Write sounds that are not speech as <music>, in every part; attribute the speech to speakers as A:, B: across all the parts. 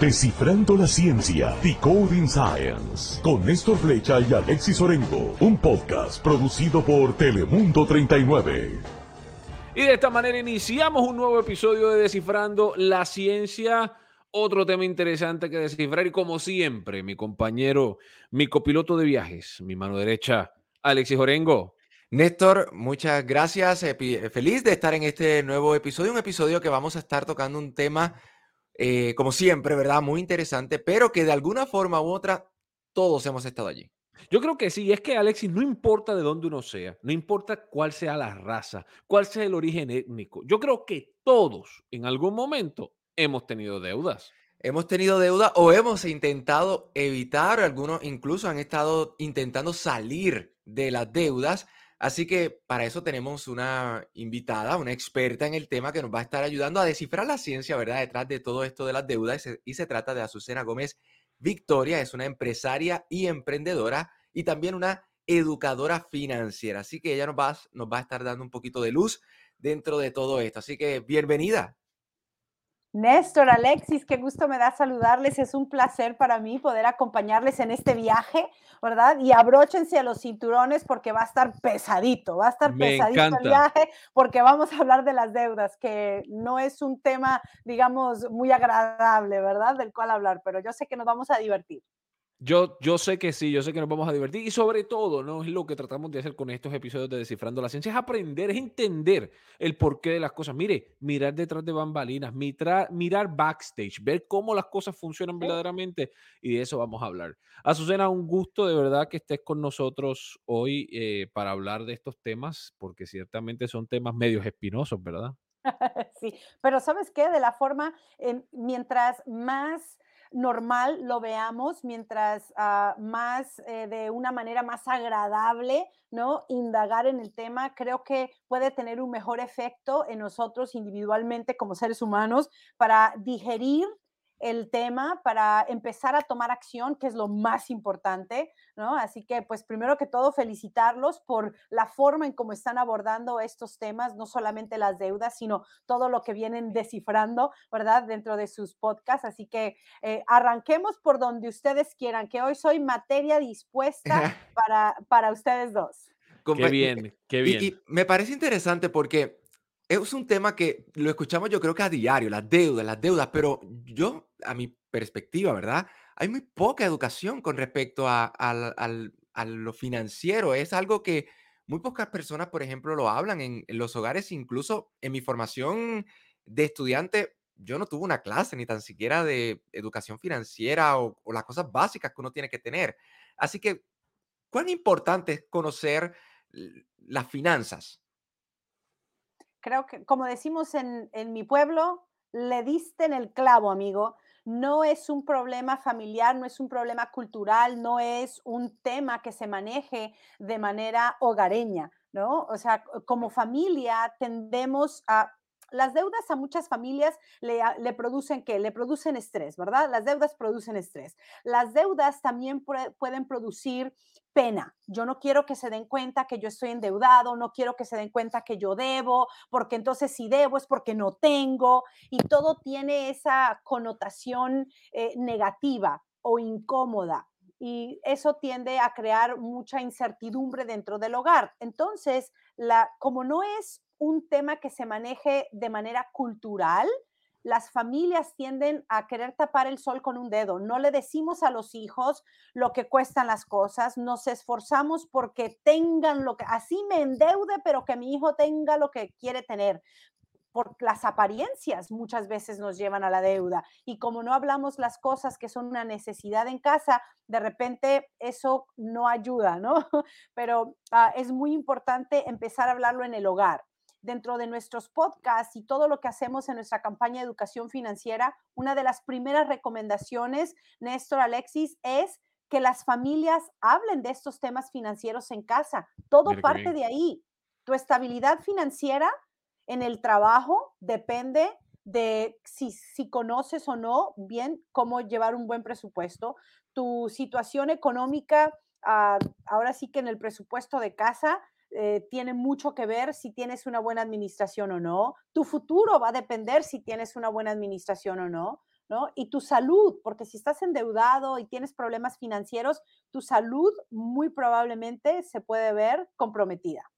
A: Descifrando la ciencia, Decoding Science, con Néstor Flecha y Alexis Orengo, un podcast producido por Telemundo 39.
B: Y de esta manera iniciamos un nuevo episodio de Descifrando la ciencia. Otro tema interesante que descifrar y como siempre, mi compañero, mi copiloto de viajes, mi mano derecha, Alexis Orengo.
C: Néstor, muchas gracias. Feliz de estar en este nuevo episodio, un episodio que vamos a estar tocando un tema eh, como siempre, ¿verdad? Muy interesante, pero que de alguna forma u otra todos hemos estado allí.
B: Yo creo que sí, es que Alexis, no importa de dónde uno sea, no importa cuál sea la raza, cuál sea el origen étnico, yo creo que todos en algún momento hemos tenido deudas.
C: Hemos tenido deuda o hemos intentado evitar, algunos incluso han estado intentando salir de las deudas Así que para eso tenemos una invitada, una experta en el tema que nos va a estar ayudando a descifrar la ciencia, ¿verdad? Detrás de todo esto de las deudas. Y se trata de Azucena Gómez Victoria, es una empresaria y emprendedora y también una educadora financiera. Así que ella nos va, nos va a estar dando un poquito de luz dentro de todo esto. Así que bienvenida.
D: Néstor, Alexis, qué gusto me da saludarles. Es un placer para mí poder acompañarles en este viaje, ¿verdad? Y abróchense a los cinturones porque va a estar pesadito, va a estar pesadito el viaje porque vamos a hablar de las deudas, que no es un tema, digamos, muy agradable, ¿verdad? Del cual hablar, pero yo sé que nos vamos a divertir.
B: Yo, yo sé que sí, yo sé que nos vamos a divertir y sobre todo, ¿no? Es lo que tratamos de hacer con estos episodios de Descifrando la Ciencia, es aprender, es entender el porqué de las cosas. Mire, mirar detrás de bambalinas, mirar, mirar backstage, ver cómo las cosas funcionan verdaderamente y de eso vamos a hablar. Azucena, un gusto de verdad que estés con nosotros hoy eh, para hablar de estos temas, porque ciertamente son temas medios espinosos, ¿verdad? <laughs>
D: sí, pero ¿sabes qué? De la forma, mientras más normal lo veamos, mientras ah, más eh, de una manera más agradable, ¿no? Indagar en el tema, creo que puede tener un mejor efecto en nosotros individualmente como seres humanos para digerir el tema para empezar a tomar acción, que es lo más importante, ¿no? Así que, pues, primero que todo, felicitarlos por la forma en cómo están abordando estos temas, no solamente las deudas, sino todo lo que vienen descifrando, ¿verdad? Dentro de sus podcasts. Así que eh, arranquemos por donde ustedes quieran, que hoy soy materia dispuesta <laughs> para, para ustedes dos.
B: Qué bien, qué bien.
C: y me parece interesante porque es un tema que lo escuchamos yo creo que a diario, las deudas, las deudas, pero yo, a mi perspectiva, ¿verdad? Hay muy poca educación con respecto a, lo financiero. Es algo que muy pocas personas, por ejemplo, lo hablan en, los hogares, incluso en mi formación de estudiante, yo no tuve una clase ni tan siquiera de educación financiera o, o las cosas básicas que uno tiene que tener. Así que, ¿cuán importante es conocer las finanzas?
D: Creo que, como decimos en, mi pueblo, le diste en el clavo, amigo. No es un problema familiar, no es un problema cultural, no es un tema que se maneje de manera hogareña, ¿no? O sea, como familia tendemos a las deudas a muchas familias le, le, producen qué? Le producen estrés, ¿verdad? Las deudas producen estrés. Las deudas también pueden producir pena. Yo no quiero que se den cuenta que yo estoy endeudado, no quiero que se den cuenta que yo debo, porque entonces si debo es porque no tengo y todo tiene esa connotación eh, negativa o incómoda y eso tiende a crear mucha incertidumbre dentro del hogar. Entonces, la, como no es un tema que se maneje de manera cultural, las familias tienden a querer tapar el sol con un dedo. No le decimos a los hijos lo que cuestan las cosas, nos esforzamos porque tengan lo que, así me endeude, pero que mi hijo tenga lo que quiere tener. Por las apariencias muchas veces nos llevan a la deuda. Y como no hablamos las cosas que son una necesidad en casa, de repente eso no ayuda, ¿no? <laughs> Pero ah, es muy importante empezar a hablarlo en el hogar dentro de nuestros podcasts y todo lo que hacemos en nuestra campaña de educación financiera, una de las primeras recomendaciones, Néstor Alexis, es que las familias hablen de estos temas financieros en casa. Todo parte de ahí. Tu estabilidad financiera en el trabajo depende de si, si, conoces o no bien cómo llevar un buen presupuesto. Tu situación económica, ah, ahora sí que en el presupuesto de casa, eh, tiene mucho que ver si tienes una buena administración o no. Tu futuro va a depender si tienes una buena administración o no. ¿no? Y tu salud, porque si estás endeudado y tienes problemas financieros, tu salud muy probablemente se puede ver comprometida.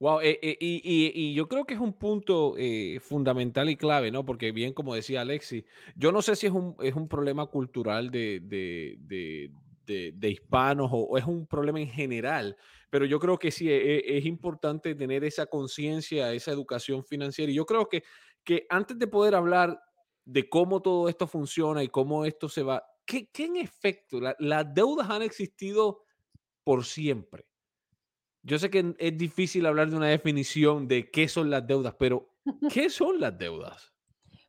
B: Wow, eh, eh, y, yo creo que es un punto eh, fundamental y clave, ¿no? Porque bien, como decía Alexi, yo no sé si es un, es un problema cultural de, de- de- de- de hispanos o, o es un problema en general, pero yo creo que sí, e- e- es, importante tener esa conciencia, esa educación financiera. Y yo creo que, que antes de poder hablar de cómo todo esto funciona y cómo esto se va, ¿qué, qué en efecto? la- las deudas han existido por siempre. Yo sé que es difícil hablar de una definición de qué son las deudas, pero <laughs> ¿qué son las deudas?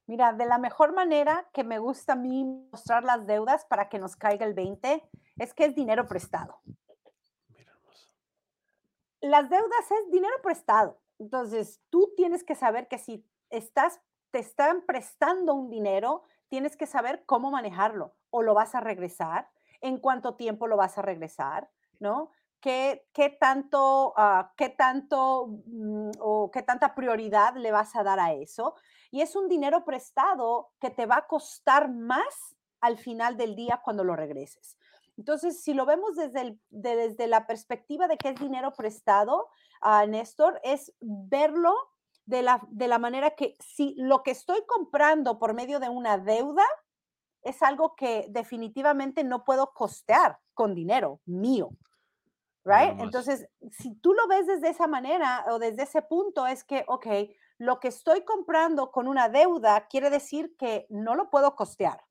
D: Mira, de la mejor manera que me gusta a mí mostrar las deudas para que nos caiga el 20 es que es dinero prestado.
B: Mira.
D: Las deudas es dinero prestado. Entonces, tú tienes que saber que si estás, te están prestando un dinero, tienes que saber cómo manejarlo. O lo vas a regresar, en cuánto tiempo lo vas a regresar, ¿no? ¿Qué, qué tanto, ah, qué tanto mm, o qué tanta prioridad le vas a dar a eso? Y es un dinero prestado que te va a costar más al final del día cuando lo regreses. Entonces, si lo vemos desde, el- de- desde la perspectiva de que es dinero prestado, a Néstor, es verlo de la, de la manera que si lo que estoy comprando por medio de una deuda es algo que definitivamente no puedo costear con dinero mío. Right? Entonces, si tú lo ves desde esa manera o desde ese punto, es que, ok, lo que estoy comprando con una deuda quiere decir que no lo puedo costear.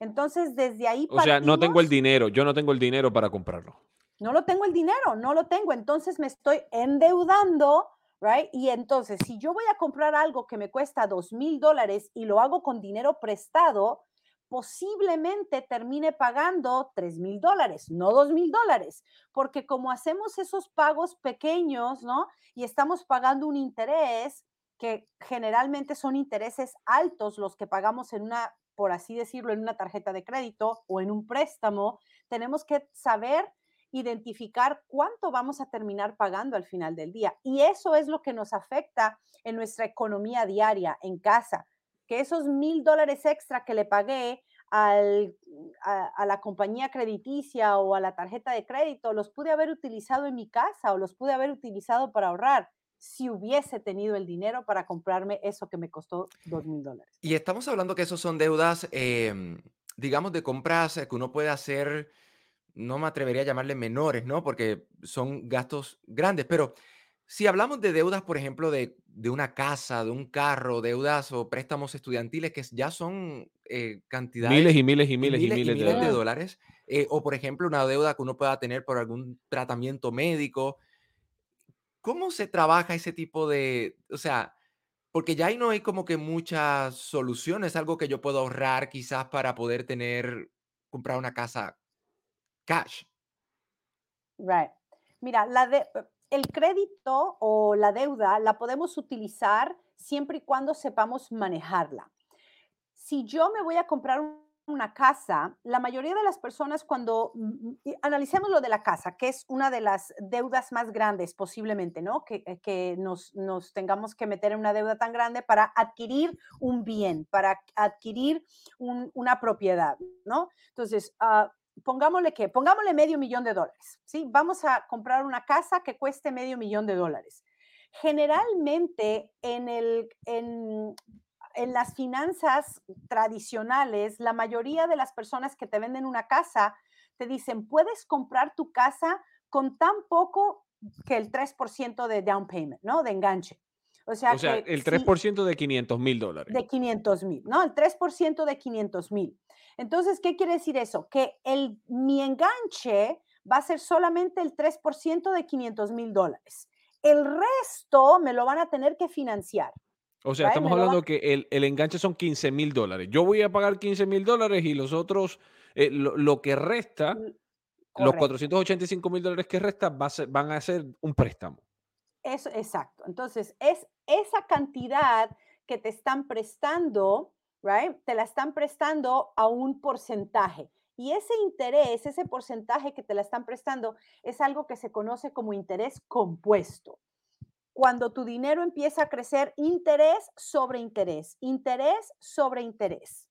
D: Entonces, desde ahí
B: O sea, no tengo el dinero, yo no tengo el dinero para comprarlo.
D: no lo tengo el dinero, no lo tengo, entonces me estoy endeudando, right? Y entonces, si yo voy a comprar algo que me cuesta dos mil dólares y lo hago con dinero prestado, posiblemente termine pagando tres mil dólares, no dos mil dólares, porque como hacemos esos pagos pequeños, ¿no? Y estamos pagando un interés que generalmente son intereses altos los que pagamos en una, por así decirlo, en una tarjeta de crédito o en un préstamo, tenemos que saber identificar cuánto vamos a terminar pagando al final del día. Y eso es lo que nos afecta en nuestra economía diaria en casa, que esos mil dólares extra que le pagué al, a, a la compañía crediticia o a la tarjeta de crédito, los pude haber utilizado en mi casa o los pude haber utilizado para ahorrar si hubiese tenido el dinero para comprarme eso que me costó dos mil dólares.
C: Y estamos hablando que esos son deudas, em, digamos, de compras eh, que uno puede hacer, no me atrevería a llamarle menores, ¿no? Porque son gastos grandes, pero si hablamos de deudas, por ejemplo, de, de una casa, de un carro, deudas o préstamos estudiantiles que ya son eh,
B: Miles
C: cantidades
B: y miles y
C: y
B: miles y
C: miles y
B: miles de
C: miles de
B: dólares.
C: dólares, eh, o por ejemplo, una deuda que uno pueda tener por algún tratamiento médico, ¿cómo se trabaja ese tipo de, o sea, porque ya ahí no hay como que muchas soluciones, algo que yo puedo ahorrar quizás para poder tener, comprar una casa cash.
D: Right. Mira, la de, el crédito o la deuda la podemos utilizar siempre y cuando sepamos manejarla. Si yo me voy a comprar un- una casa, la mayoría de las personas cuando mm, analicemos lo de la casa, que es una de las deudas más grandes posiblemente, ¿no? Que, eh, que nos, nos tengamos que meter en una deuda tan grande para adquirir un bien, para adquirir un- una propiedad, ¿no? Entonces, ah, pongámosle que, pongámosle medio millón de dólares, ¿sí? Vamos a comprar una casa que cueste medio millón de dólares. Generalmente en, el, en las finanzas tradicionales, la mayoría de las personas que te venden una casa te dicen, puedes comprar tu casa con tan poco que el 3% de down payment, ¿no? De enganche. O sea,
B: O sea,
D: que
B: el
D: si-
B: 3% de 500 mil dólares.
D: de 500 mil, ¿no? El 3% de 500 mil. Entonces, ¿qué quiere decir eso? Que el, mi enganche va a ser solamente el 3% de 500 mil dólares. El resto me lo van a tener que financiar.
B: O sea, estamos
D: va-
B: hablando que el, el enganche son 15 mil dólares. Yo voy a pagar 15 mil dólares y los otros, eh, lo, lo que resta, los
D: Correcto.
B: 485 mil dólares que resta va a ser- van a ser un préstamo.
D: Eso, exacto. Entonces, es esa cantidad que te están prestando, right? Te la están prestando a un porcentaje. Y ese interés, ese porcentaje que te la están prestando, es algo que se conoce como interés compuesto. Cuando tu dinero empieza a crecer, interés sobre interés, interés sobre interés.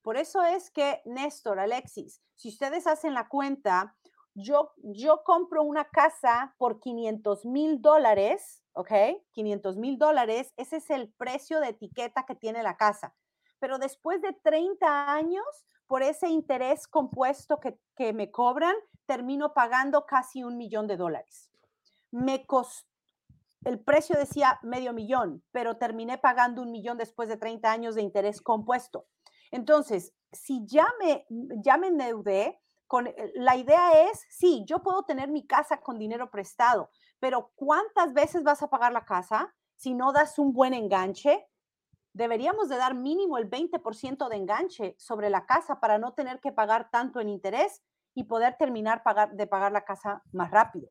D: Por eso es que, Néstor, Alexis, si ustedes hacen la cuenta, yo, yo compro una casa por 500 mil dólares, ¿ok? 500 mil dólares, ese es el precio de etiqueta que tiene la casa. Pero después de 30 años, por ese interés compuesto que, que me cobran, termino pagando casi un millón de dólares. Me costó el precio decía medio millón, pero terminé pagando un millón después de 30 años de interés compuesto. Entonces, si ya me, ya me endeudé, con, eh, la idea es, sí, yo puedo tener mi casa con dinero prestado, pero ¿cuántas veces vas a pagar la casa si no das un buen enganche? Deberíamos de dar mínimo el 20% de enganche sobre la casa para no tener que pagar tanto en interés y poder terminar pagar, de pagar la casa más rápido,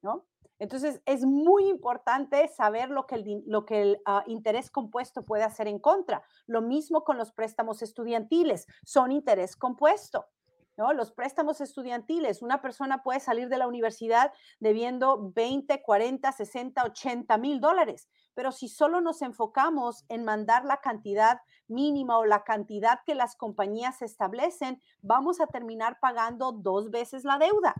D: ¿no? Entonces, es muy importante saber lo que el, uh, interés compuesto puede hacer en contra. Lo mismo con los préstamos estudiantiles, son interés compuesto. ¿no? Los préstamos estudiantiles, una persona puede salir de la universidad debiendo 20, 40, 60, 80 mil dólares, pero si solo nos enfocamos en mandar la cantidad mínima o la cantidad que las compañías establecen, vamos a terminar pagando dos veces la deuda.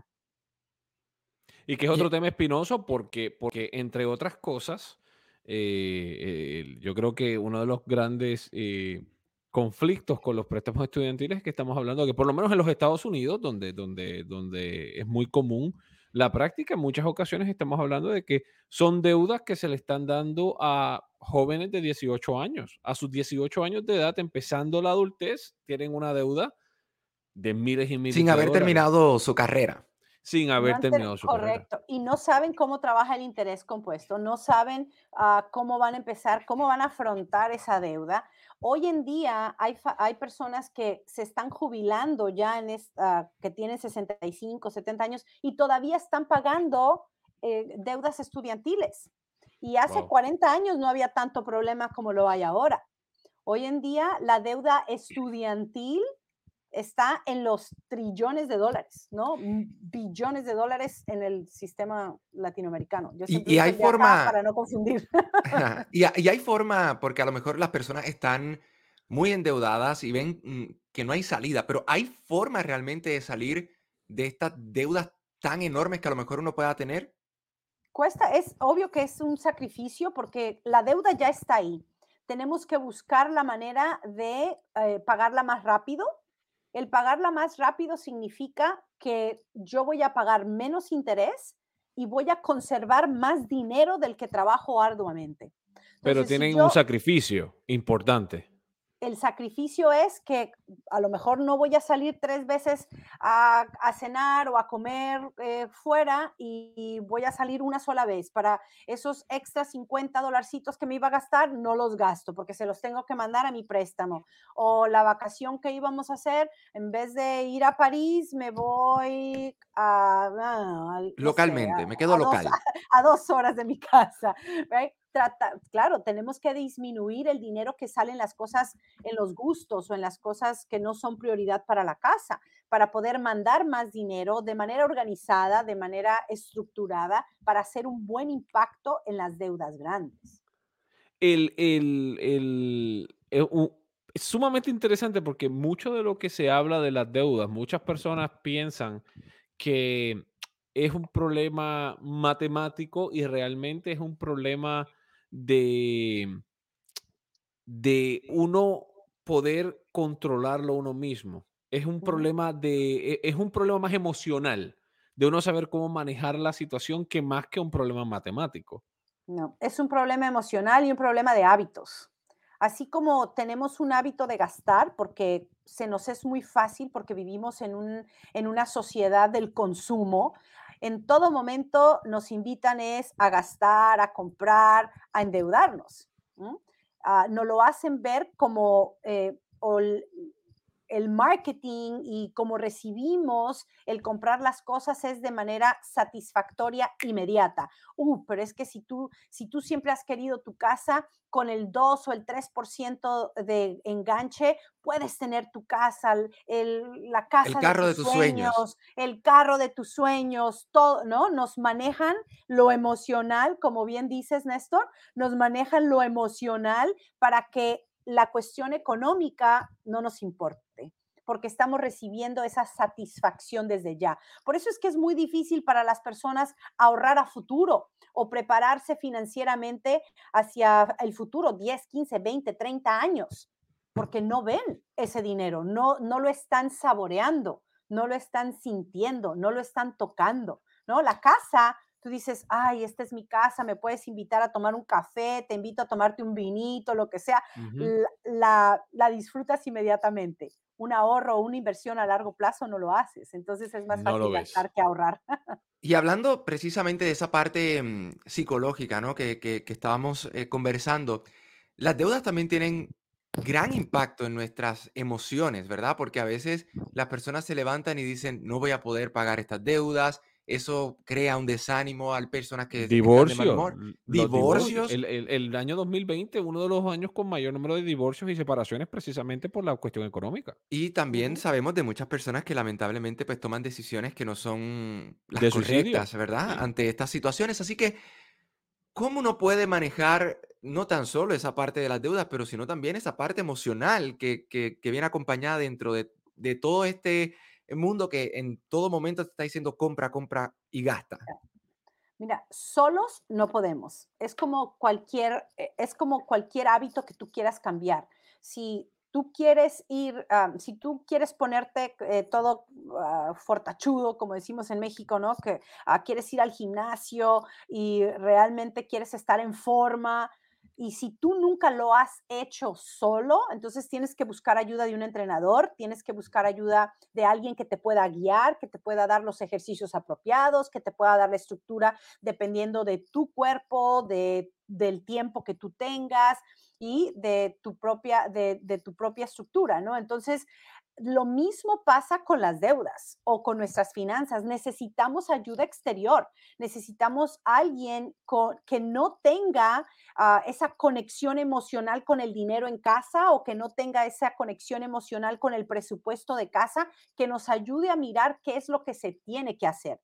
B: Y que es otro tema espinoso porque, porque entre otras cosas, eh, eh, yo creo que uno de los grandes eh, conflictos con los préstamos estudiantiles es que estamos hablando que por lo menos en los Estados Unidos, donde, donde, donde es muy común la práctica, en muchas ocasiones estamos hablando de que son deudas que se le están dando a jóvenes de 18 años. A sus 18 años de edad, empezando la adultez, tienen una deuda de miles y miles
C: Sin haber terminado su carrera
B: sin haber terminado su
D: Correcto. Y no saben cómo trabaja el interés compuesto, no saben uh, cómo van a empezar, cómo van a afrontar esa deuda. Hoy en día hay, hay personas que se están jubilando ya en esta, que tienen 65, 70 años y todavía están pagando eh, deudas estudiantiles. Y hace wow. 40 años no había tanto problema como lo hay ahora. Hoy en día la deuda estudiantil está en los trillones de dólares, ¿no? Billones de dólares en el sistema latinoamericano.
C: Yo y, y hay forma...
D: Para no confundir. <laughs>
C: y, y, hay forma, porque a lo mejor las personas están muy endeudadas y ven mm, que no hay salida, pero hay forma realmente de salir de estas deudas tan enormes que a lo mejor uno pueda tener.
D: Cuesta, es obvio que es un sacrificio porque la deuda ya está ahí. Tenemos que buscar la manera de eh, pagarla más rápido, el pagarla más rápido significa que yo voy a pagar menos interés y voy a conservar más dinero del que trabajo arduamente.
B: Entonces, Pero tienen si yo, un sacrificio importante
D: el sacrificio es que a lo mejor no voy a salir tres veces a, a cenar o a comer eh, fuera y voy a salir una sola vez. Para esos extra 50 dolarcitos que me iba a gastar, no los gasto porque se los tengo que mandar a mi préstamo. O la vacación que íbamos a hacer, en vez de ir a París, me voy a... a
C: Localmente, sé, me quedo local.
D: Dos, <laughs> a, dos horas de mi casa. Right? Claro, tenemos que disminuir el dinero que sale en las cosas, en los gustos o en las cosas que no son prioridad para la casa, para poder mandar más dinero de manera organizada, de manera estructurada, para hacer un buen impacto en las deudas grandes.
B: El, el, el, uh, es sumamente interesante porque mucho de lo que se habla de las deudas, muchas personas piensan que es un problema matemático y realmente es un problema de, de uno poder controlarlo uno mismo. Es un problema de, e, es un problema más emocional, de uno saber cómo manejar la situación que más que un problema matemático.
D: No, es un problema emocional y un problema de hábitos. Así como tenemos un hábito de gastar, porque se nos es muy fácil, porque vivimos en, un, en una sociedad del consumo, en todo momento nos invitan es a gastar, a comprar, a endeudarnos. ¿no? Uh, nos lo hacen ver como eh, el marketing y cómo recibimos el comprar las cosas es de manera satisfactoria inmediata. Uh, pero es que si tú, si tú siempre has querido tu casa con el 2 o el 3% de enganche, puedes tener tu casa, el, la casa
C: el carro
D: de
C: tus,
D: de tus
C: sueños,
D: sueños, el carro de tus sueños, todo, ¿no? Nos manejan lo emocional, como bien dices, Néstor, nos manejan lo emocional para que la cuestión económica no nos importe porque estamos recibiendo esa satisfacción desde ya. Por eso es que es muy difícil para las personas ahorrar a futuro o prepararse financieramente hacia el futuro, 10, 15, 20, 30 años, porque no ven ese dinero, no, no lo están saboreando, no lo están sintiendo, no lo están tocando, ¿no? La casa tú dices, ay, esta es mi casa, me puedes invitar a tomar un café, te invito a tomarte un vinito, lo que sea, la, la, disfrutas inmediatamente. Un ahorro o una inversión a largo plazo no lo haces, entonces es más fácil gastar que ahorrar.
C: Y hablando precisamente de esa parte mm, psicológica, ¿no? Que, que, estábamos eh, conversando, las deudas también tienen gran impacto en nuestras emociones, ¿verdad? Porque a veces las personas se levantan y dicen, no voy a poder pagar estas deudas, eso crea un desánimo al personas que
B: divorcio, divorcios. El, el, año 2020, uno de los años con mayor número de divorcios y separaciones precisamente por la cuestión económica.
C: Y también sabemos de muchas personas que lamentablemente pues toman decisiones que no son las correctas, ¿verdad? Ante estas situaciones. Así que, ¿cómo uno puede manejar no tan solo esa parte de las deudas, pero sino también esa parte emocional que, que, que viene acompañada dentro de, de todo este mundo que en todo momento te está diciendo compra, compra y gasta.
D: Mira, solos no podemos. Es como cualquier, eh, es como cualquier hábito que tú quieras cambiar. Si tú quieres ir, si tú quieres ponerte eh, todo uh, fortachudo, como decimos en México, ¿no? Que ah, quieres ir al gimnasio y realmente quieres estar en forma, y si tú nunca lo has hecho solo, entonces tienes que buscar ayuda de un entrenador, tienes que buscar ayuda de alguien que te pueda guiar, que te pueda dar los ejercicios apropiados, que te pueda dar la estructura dependiendo de tu cuerpo, de, del tiempo que tú tengas y de tu propia, de, de tu propia estructura, ¿no? Entonces, lo mismo pasa con las deudas o con nuestras finanzas. Necesitamos ayuda exterior. Necesitamos alguien que no tenga ah, esa conexión emocional con el dinero en casa o que no tenga esa conexión emocional con el presupuesto de casa, que nos ayude a mirar qué es lo que se tiene que hacer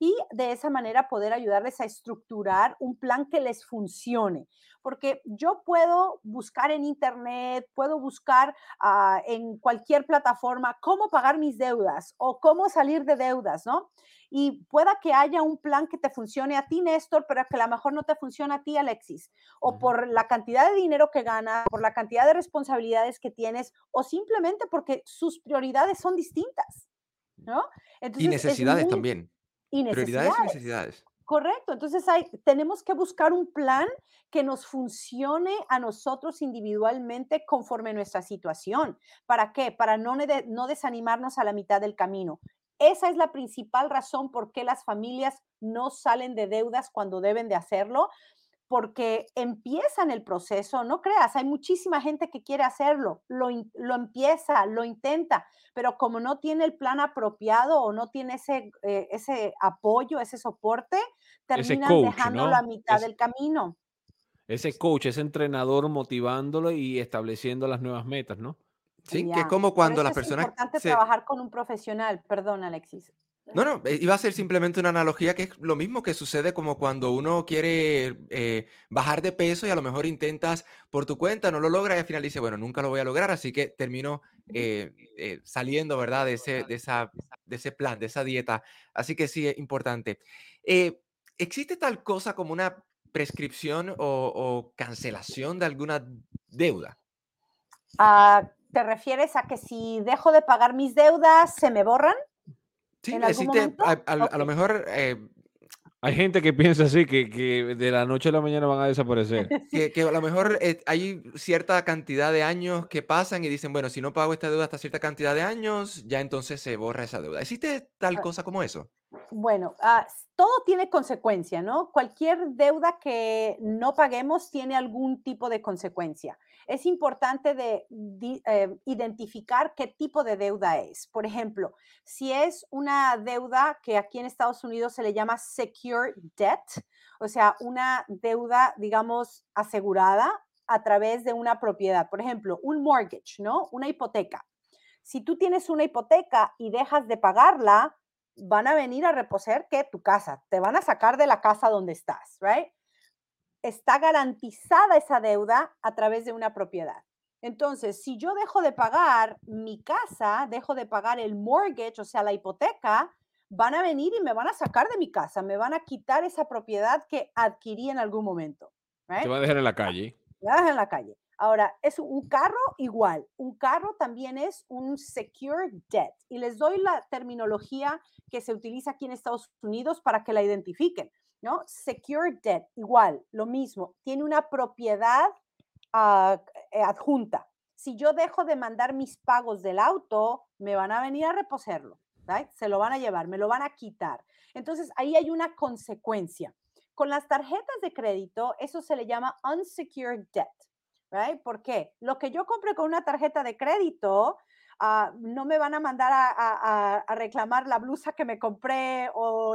D: y de esa manera poder ayudarles a estructurar un plan que les funcione. Porque yo puedo buscar en internet, puedo buscar ah, en cualquier plataforma cómo pagar mis deudas o cómo salir de deudas, ¿no? Y pueda que haya un plan que te funcione a ti, Néstor, pero que a lo mejor no te funcione a ti, Alexis, o por la cantidad de dinero que ganas, por la cantidad de responsabilidades que tienes, o simplemente porque sus prioridades son distintas, ¿no?
C: y necesidades también y necesidades. Prioridades y necesidades.
D: Correcto, entonces hay, tenemos que buscar un plan que nos funcione a nosotros individualmente conforme nuestra situación. ¿Para qué? Para no, no desanimarnos a la mitad del camino. Esa es la principal razón por qué las familias no salen de deudas cuando deben de hacerlo, porque empiezan el proceso, no creas, hay muchísima gente que quiere hacerlo, lo, lo, empieza, lo intenta, pero como no tiene el plan apropiado o no tiene ese, eh, ese apoyo, ese soporte, terminan dejándolo a mitad del camino.
B: Ese coach, ese entrenador motivándolo y estableciendo las nuevas metas, ¿no?
C: Sí, que es como cuando las personas...
D: Es importante trabajar con un profesional, perdón Alexis.
C: No, no, eh, iba a ser simplemente una analogía que es lo mismo que sucede como cuando uno quiere eh, bajar de peso y a lo mejor intentas por tu cuenta, no lo logra y al final dice, bueno, nunca lo voy a lograr, así que termino eh, saliendo, ¿verdad? De ese, de, esa, de ese plan, de esa dieta. Así que sí, es importante. ¿Existe tal cosa como una prescripción o, cancelación de alguna deuda?
D: Ah, ¿Te refieres a que si dejo de pagar mis deudas, se me borran?
C: Sí, existe, a, lo mejor... Eh,
B: hay gente que piensa así, que, que, de la noche a la mañana van a desaparecer. <laughs>
C: Que, que a lo mejor eh, hay cierta cantidad de años que pasan y dicen, bueno, si no pago esta deuda hasta cierta cantidad de años, ya entonces se borra esa deuda. ¿Existe tal ah. cosa como eso?
D: Bueno, ah, todo tiene consecuencia, ¿no? Cualquier deuda que no paguemos tiene algún tipo de consecuencia. Es importante de, eh, identificar qué tipo de deuda es. Por ejemplo, si es una deuda que aquí en Estados Unidos se le llama secure debt, o sea, una deuda, digamos, asegurada a través de una propiedad. Por ejemplo, un mortgage, ¿no? Una hipoteca. Si tú tienes una hipoteca y dejas de pagarla, van a venir a reposer que tu casa, te van a sacar de la casa donde estás, right? Está garantizada esa deuda a través de una propiedad. Entonces, si yo dejo de pagar mi casa, dejo de pagar el mortgage, o sea, la hipoteca, van a venir y me van a sacar de mi casa, me van a quitar esa propiedad que adquirí en algún momento.
B: Te va a dejar en la calle.
D: Me dejar en la calle. Ahora, es un carro igual. Un carro también es un secure debt. Y les doy la terminología que se utiliza aquí en Estados Unidos para que la identifiquen. ¿No? Secure debt, igual, lo mismo. Tiene una propiedad ah, eh, adjunta. Si yo dejo de mandar mis pagos del auto, me van a venir a reposerlo se lo van a llevar, me lo van a quitar. Entonces, ahí hay una consecuencia. Con las tarjetas de crédito, eso se le llama unsecured debt, right? ¿Por qué? Lo que yo compre con una tarjeta de crédito, ah, no me van a mandar a, reclamar la blusa que me compré o,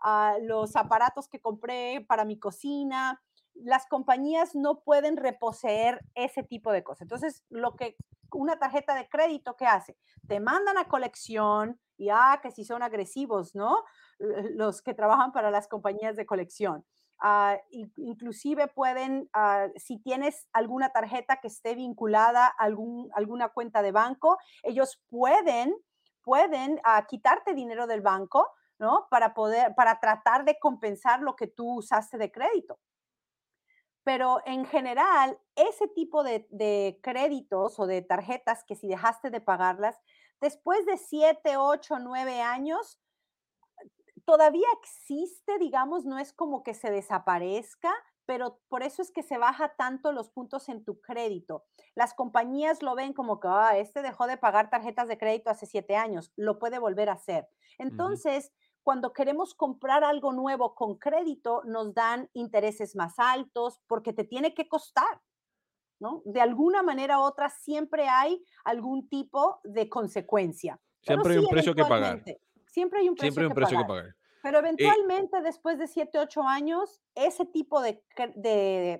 D: ah, los aparatos que compré para mi cocina. Las compañías no pueden reposeer ese tipo de cosas. Entonces, lo que una tarjeta de crédito, ¿qué hace? Te mandan a colección y, ah, que si son agresivos, ¿no? Los que trabajan para las compañías de colección. Ah, inclusive pueden, ah, si tienes alguna tarjeta que esté vinculada a algún, alguna cuenta de banco, ellos pueden, pueden ah, quitarte dinero del banco, ¿no? Para poder, para tratar de compensar lo que tú usaste de crédito pero en general, ese tipo de, créditos o de tarjetas que si dejaste de pagarlas, después de siete, ocho, nueve años, todavía existe, digamos, no es como que se desaparezca, pero por eso es que se baja tanto los puntos en tu crédito. Las compañías lo ven como que, ah, este dejó de pagar tarjetas de crédito hace siete años, lo puede volver a hacer. Entonces, cuando queremos comprar algo nuevo con crédito, nos dan intereses más altos porque te tiene que costar, ¿no? De alguna manera u otra siempre hay algún tipo de consecuencia.
B: Siempre hay un precio que pagar.
D: Siempre hay un precio, que, pagar. Pero eventualmente, después de 7, 8 años, ese tipo de,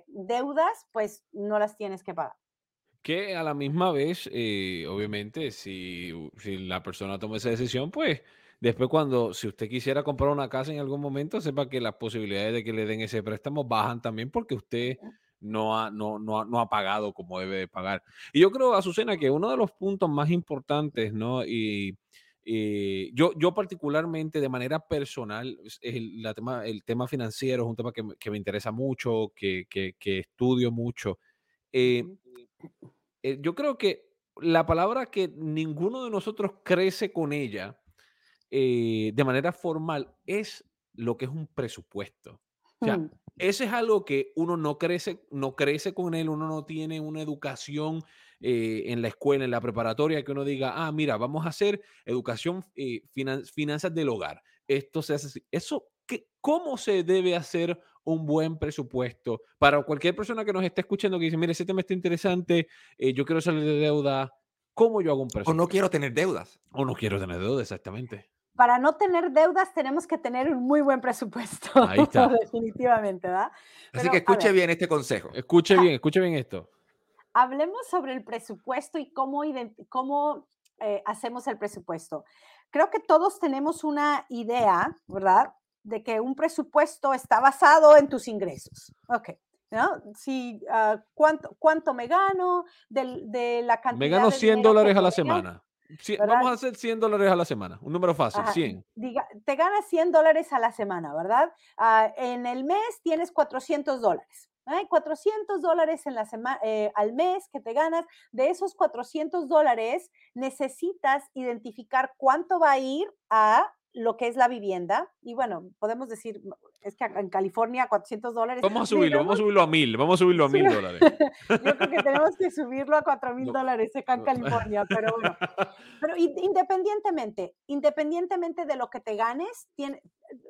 D: deudas, pues no las tienes que pagar.
B: Que a la misma vez, eh, obviamente, si, si la persona toma esa decisión, pues Después, cuando, si usted quisiera comprar una casa en algún momento, sepa que las posibilidades de que le den ese préstamo bajan también porque usted no ha, no, no, no ha pagado como debe de pagar. Y yo creo, Azucena, que uno de los puntos más importantes, ¿no? Y, yo, yo particularmente de manera personal, el, la tema, el tema financiero es un tema que, que me interesa mucho, que, que, que estudio mucho. Eh, eh, yo creo que la palabra que ninguno de nosotros crece con ella eh, de manera formal es lo que es un presupuesto. O sea, mm. ese es algo que uno no crece, no crece con él, uno no tiene una educación eh, en la escuela, en la preparatoria, que uno diga, ah, mira, vamos a hacer educación, eh, finanzas del hogar. Esto se hace así. Eso, ¿qué, ¿cómo se debe hacer un buen presupuesto? Para cualquier persona que nos esté escuchando que dice, mire, ese tema está interesante, yo quiero salir de deuda, ¿cómo yo hago un presupuesto?
C: O no quiero tener deudas.
B: O no quiero tener deuda, exactamente
D: para no tener deudas tenemos que tener un muy buen presupuesto. Ahí está. <laughs> Definitivamente, ¿verdad?
C: Así que escuche bien este consejo.
B: Escuche <laughs> bien, escuche bien esto.
D: Hablemos sobre el presupuesto y cómo, cómo eh, hacemos el presupuesto. Creo que todos tenemos una idea, ¿verdad? De que un presupuesto está basado en tus ingresos. Ok. ¿no? Si, ah, ¿cuánto, ¿Cuánto me gano de, de la cantidad?
B: Me gano 100 dólares a la semana vamos a hacer 100 dólares a la semana, un número fácil, 100.
D: Diga, te ganas 100 dólares a la semana, ¿verdad? Ah, en el mes tienes 400 dólares. Hay 400 dólares en la semana, eh, al mes que te ganas. De esos 400 dólares, necesitas identificar cuánto va a ir a lo que es la vivienda. Y bueno, podemos decir, es que en California 400 dólares.
B: Vamos a subirlo, vamos a subirlo a mil, vamos a subirlo a mil dólares. <laughs>
D: Yo creo que tenemos que subirlo a 4 mil dólares acá en <laughs> California, pero bueno. Pero independientemente, independientemente de lo que te ganes, tiene,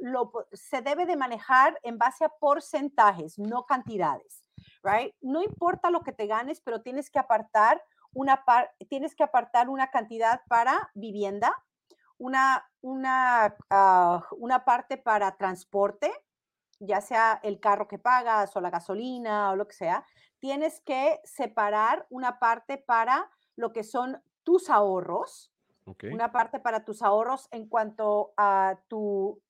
D: lo, se debe de manejar en base a porcentajes, no cantidades, right? No importa lo que te ganes, pero tienes que apartar una, tienes que apartar una cantidad para vivienda, una, una, ah, una parte para transporte, ya sea el carro que pagas o la gasolina o lo que sea, tienes que separar una parte para lo que son tus ahorros, una parte para tus ahorros en cuanto a tu,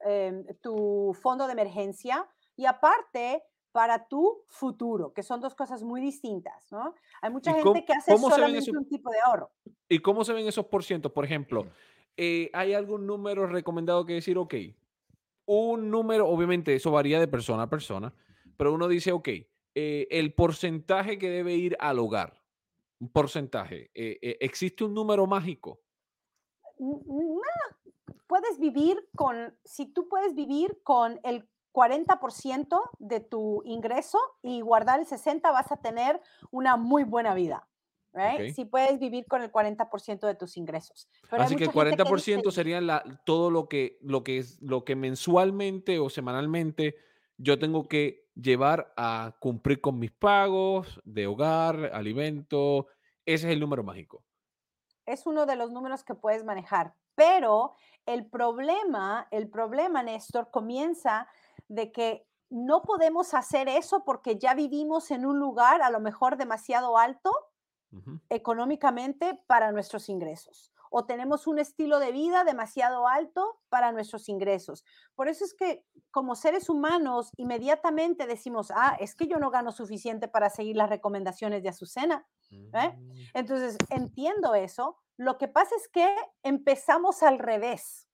D: em, tu fondo de emergencia y aparte para tu futuro, que son dos cosas muy distintas, ¿no? Hay mucha
B: ¿Y
D: gente
B: cómo,
D: que hace solamente
B: esos,
D: un tipo de ahorro.
B: y cómo se ven esos porcientos? Por ejemplo, eh, ¿hay algún número recomendado que decir, ok, un número, obviamente eso varía de persona a persona, pero uno dice, ok, eh, el porcentaje que debe ir al hogar, un porcentaje, eh, ¿existe un número mágico?
D: Puedes vivir con, si tú puedes vivir con el 40% de tu ingreso y guardar el 60%, vas a tener una muy buena vida. Right?
B: Ok.
D: Si puedes vivir con el 40% de tus ingresos. Pero
B: Así que el
D: mucha gente que
B: 40%
D: dice,
B: sería la, todo lo que, lo, que es, lo que mensualmente o semanalmente yo tengo que llevar a cumplir con mis pagos de hogar, alimento. Ese es el número mágico.
D: es uno de los números que puedes manejar. Pero el problema, el problema, Néstor, comienza de que no podemos hacer eso porque ya vivimos en un lugar a lo mejor demasiado alto Económicamente para nuestros ingresos o tenemos un estilo de vida demasiado alto para nuestros ingresos. Por eso es que como seres humanos inmediatamente decimos, ah, es que yo no gano suficiente para seguir las recomendaciones de Azucena. ¿eh?
B: Mm,
D: Entonces, entiendo eso. Lo que pasa es que empezamos al revés.